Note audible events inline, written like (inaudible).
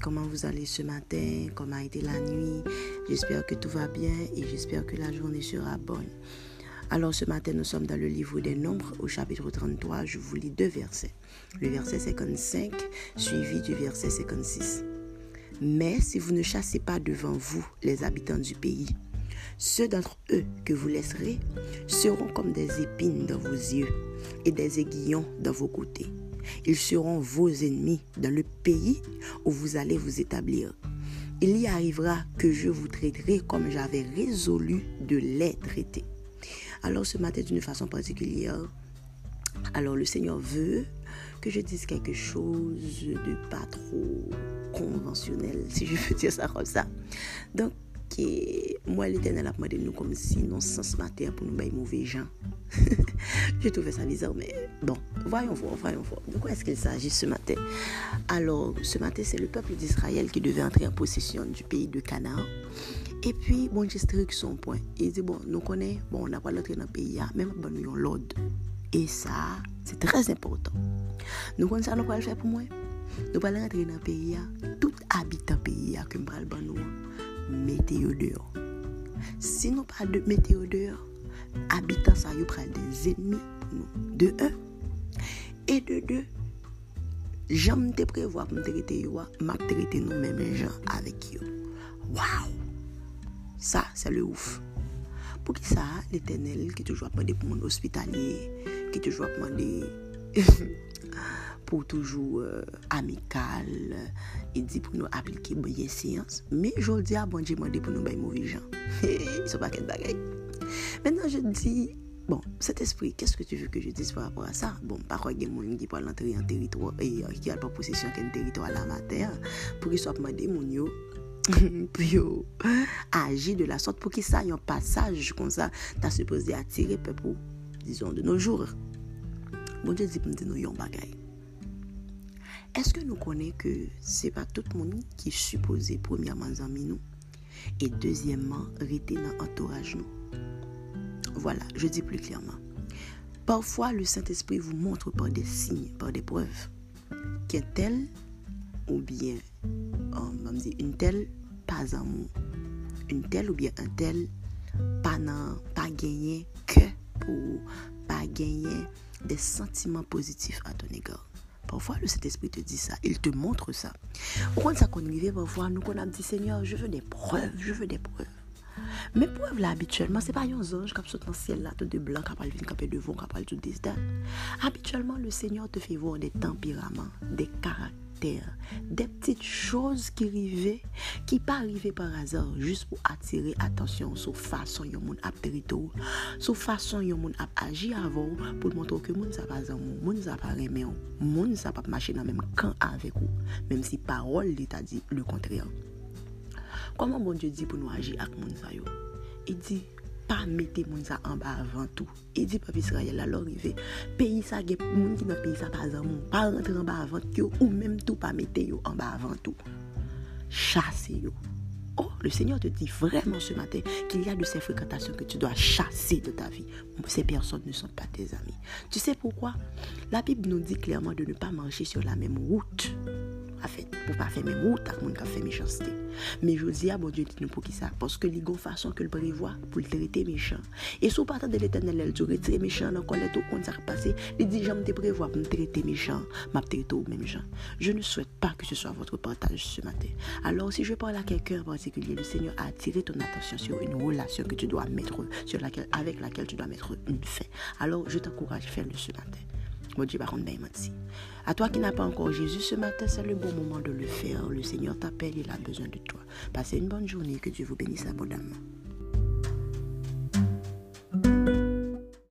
Comment vous allez ce matin, comment a été la nuit. J'espère que tout va bien et j'espère que la journée sera bonne. Alors ce matin, nous sommes dans le livre des Nombres au chapitre 33. Je vous lis deux versets. Le verset 55 suivi du verset 56. Mais si vous ne chassez pas devant vous les habitants du pays, ceux d'entre eux que vous laisserez seront comme des épines dans vos yeux et des aiguillons dans vos côtés. Ils seront vos ennemis dans le pays où vous allez vous établir. Il y arrivera que je vous traiterai comme j'avais résolu de les traiter. Alors ce matin, d'une façon particulière, alors le Seigneur veut que je dise quelque chose de pas trop conventionnel, si je peux dire ça comme ça. Donc, moi l'Éternel a demandé nous comme si non sens matin pour nous bailler mauvais gens. (laughs) J'ai trouvé ça bizarre, mais bon, voyons voir, voyons voir. De quoi est-ce qu'il s'agit ce matin? Alors, ce matin, c'est le peuple d'Israël qui devait entrer en possession du pays de Canaan. Et puis, bon, j'ai son point. Il dit, bon, nous connaissons, bon, on n'a pas l'entrée dans le pays, même bon, nous avons l'ordre. Et ça, c'est très important. Nous connaissons ça, nous le faire pour moi. Nous allons rentrer dans le pays, tout habitant pays, que nous allons météo dehors. Si nous pas de météo dehors, habitants ça y prennent des ennemis. De un E de de, jan mte prevoa pou mte rete yo, map te rete nou men men jan avek yo. Waw! Sa, se le ouf. Pou ki sa, l'Eternel ki toujwa pwande pou moun ospitalye, ki toujwa pwande pou toujou (laughs) euh, amikal, e euh, di pou nou aplike boye siyans. Me jol di a bonje mwande pou nou bay mouvi jan. Sou pa ket bagay. Menan je di... (laughs) Bon, cet esprit, qu'est-ce que tu veux que je dise par rapport à ça? Bon, pa kwa gen moun ki pal entri an teritwa, e eh, ki al pa posisyon ken teritwa la mater, pou ki sop mande moun yo, (laughs) pou yo aji de la sot, pou ki sa yon pasaj kon sa, ta supose atire pe pou, dison, de nou jour. Bon, je di pou mte nou yon bagay. Eske nou konen ke se pa tout moun ki supose premiyaman zanmi nou, e dezyenman rete nan entouraj nou? Voilà, je dis plus clairement. Parfois, le Saint-Esprit vous montre par des signes, par des preuves, qu'un tel ou bien oh, une telle pas amour, une telle ou bien un tel pas, pas gagné que pour pas gagner des sentiments positifs à ton égard. Parfois, le Saint-Esprit te dit ça, il te montre ça. Quand ça qu'on parfois, nous qu'on a dit Seigneur, je veux des preuves, je veux des preuves. Men pou ev la abituelman, se pa yon zonj kap sot nan siel la, tout de blan kap al vin kapè devon, kap al tout disdan. Abituelman, le Seigneur te fè vò de tempiraman, de karakter, de ptit chòz ki rive, ki pa rive par azor, jist pou atire atensyon sou fason yon moun ap terito, sou fason yon moun ap aji avon, pou mwontrou ke moun sa pa zan moun, moun sa pa remen, moun sa pa mache nan menm kan avek ou, menm si parol li ta di le kontryan. Comment bon Dieu dit pour nous agir avec moun sa yo? Il dit pas mettre moun ça en bas avant tout. Il dit peuple Israël alors arrivé pays ça gen moun qui dans pays ça pas amour, pas rentrer en bas avant yo ou même tout pas mettre yo en bas avant tout. Chasser yo. Oh, le Seigneur te dit vraiment ce matin qu'il y a de ces fréquentations que tu dois chasser de ta vie. Ces personnes ne sont pas tes amis. Tu sais pourquoi? La Bible nous dit clairement de ne pas marcher sur la même route fait, pour pas faire même route avec monde qui fait méchanceté. Mais je dis à bon Dieu, dit-nous pour qui ça? Parce que les façon que le prévoit pour le traiter méchant. Et sous partant de l'éternel, elle dit retirer méchant, dans quoi tout compte ça passé, il dit j'aime te prévoir pour me traiter méchant, m'a traiter au même gens. Je ne souhaite pas que ce soit votre partage ce matin. Alors si je parle à quelqu'un en particulier, le Seigneur a attiré ton attention sur une relation que tu dois mettre, sur laquelle, avec laquelle tu dois mettre une fin. Alors je t'encourage à faire le ce matin. À toi qui n'as pas encore Jésus ce matin, c'est le bon moment de le faire. Le Seigneur t'appelle, il a besoin de toi. Passez une bonne journée, que Dieu vous bénisse abondamment.